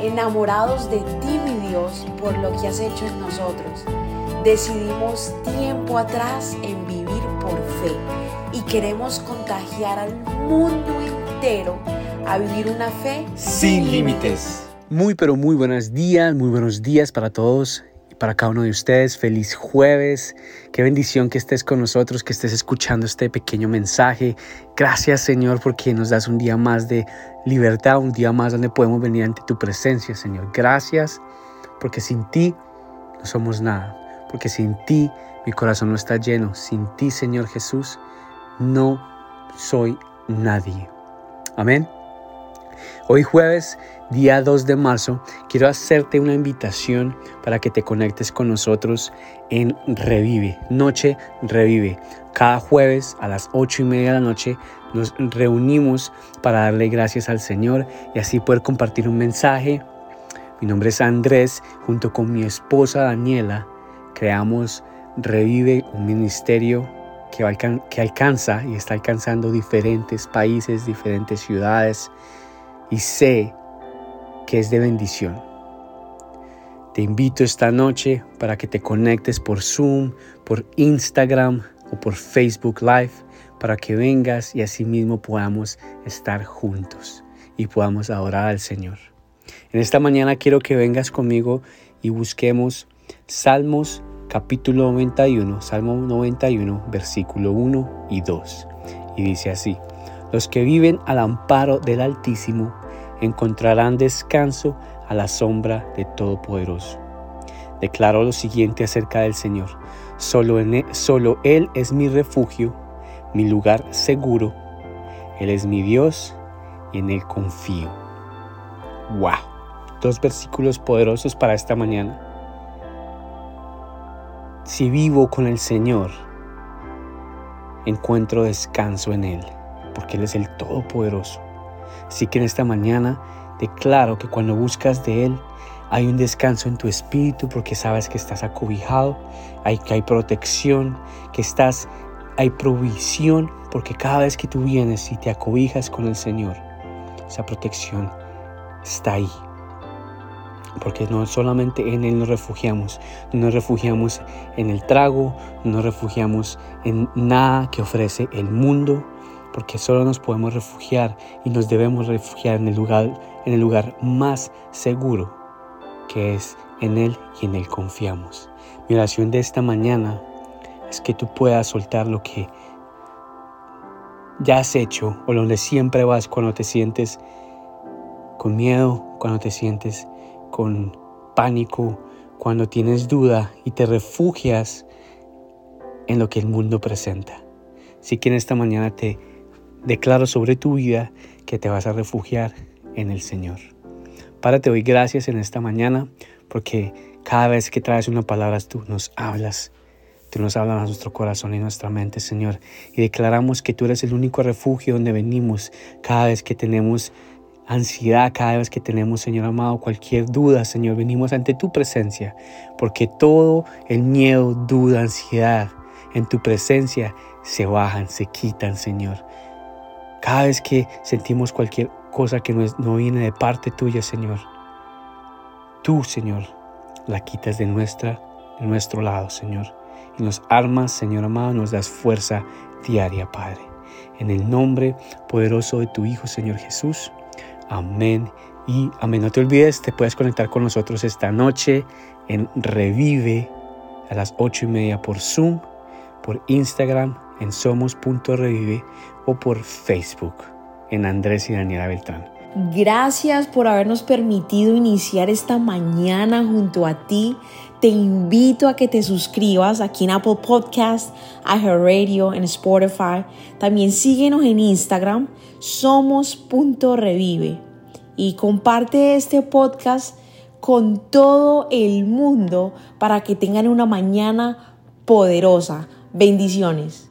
enamorados de ti, mi Dios, por lo que has hecho en nosotros. Decidimos tiempo atrás en vivir por fe y queremos contagiar al mundo entero a vivir una fe sin límites. Muy pero muy buenos días, muy buenos días para todos para cada uno de ustedes. Feliz jueves. Qué bendición que estés con nosotros, que estés escuchando este pequeño mensaje. Gracias Señor porque nos das un día más de libertad, un día más donde podemos venir ante tu presencia, Señor. Gracias porque sin ti no somos nada porque sin ti mi corazón no está lleno. Sin ti, Señor Jesús, no soy nadie. Amén. Hoy jueves, día 2 de marzo, quiero hacerte una invitación para que te conectes con nosotros en Revive, Noche Revive. Cada jueves a las 8 y media de la noche nos reunimos para darle gracias al Señor y así poder compartir un mensaje. Mi nombre es Andrés, junto con mi esposa Daniela creamos Revive un ministerio que, que alcanza y está alcanzando diferentes países, diferentes ciudades y sé que es de bendición. Te invito esta noche para que te conectes por Zoom, por Instagram o por Facebook Live para que vengas y así mismo podamos estar juntos y podamos adorar al Señor. En esta mañana quiero que vengas conmigo y busquemos Salmos capítulo 91, Salmo 91, versículo 1 y 2. Y dice así, los que viven al amparo del Altísimo encontrarán descanso a la sombra de Todopoderoso. Declaró lo siguiente acerca del Señor, solo, él, solo Él es mi refugio, mi lugar seguro, Él es mi Dios y en Él confío. ¡Wow! Dos versículos poderosos para esta mañana si vivo con el Señor, encuentro descanso en Él, porque Él es el Todopoderoso. Así que en esta mañana declaro que cuando buscas de Él, hay un descanso en tu espíritu porque sabes que estás acobijado, hay, que hay protección, que estás, hay provisión, porque cada vez que tú vienes y te acobijas con el Señor, esa protección está ahí porque no solamente en Él nos refugiamos, no nos refugiamos en el trago, no nos refugiamos en nada que ofrece el mundo, porque solo nos podemos refugiar y nos debemos refugiar en el lugar, en el lugar más seguro, que es en Él y en Él confiamos. Mi oración de esta mañana es que tú puedas soltar lo que ya has hecho o donde siempre vas cuando te sientes con miedo, cuando te sientes con pánico, cuando tienes duda y te refugias en lo que el mundo presenta. Así que en esta mañana te declaro sobre tu vida que te vas a refugiar en el Señor. Padre, te doy gracias en esta mañana porque cada vez que traes una palabra tú nos hablas. Tú nos hablas a nuestro corazón y nuestra mente, Señor. Y declaramos que tú eres el único refugio donde venimos cada vez que tenemos ansiedad cada vez que tenemos, Señor amado, cualquier duda, Señor, venimos ante tu presencia, porque todo el miedo, duda, ansiedad en tu presencia se bajan, se quitan, Señor. Cada vez que sentimos cualquier cosa que no, viene de parte tuya, Señor, tú, Señor, la quitas de, nuestra, de nuestro lado, Señor. Y nos armas, Señor amado, nos das fuerza diaria, Padre. En el nombre poderoso de tu Hijo, Señor Jesús. Amén y amén. No te olvides, te puedes conectar con nosotros esta noche en Revive a las ocho y media por Zoom, por Instagram en somos.revive o por Facebook en Andrés y Daniela Beltrán. Gracias por habernos permitido iniciar esta mañana junto a ti. Te invito a que te suscribas aquí en Apple Podcast, Radio, en Spotify. También síguenos en Instagram, somos.revive. Y comparte este podcast con todo el mundo para que tengan una mañana poderosa. Bendiciones.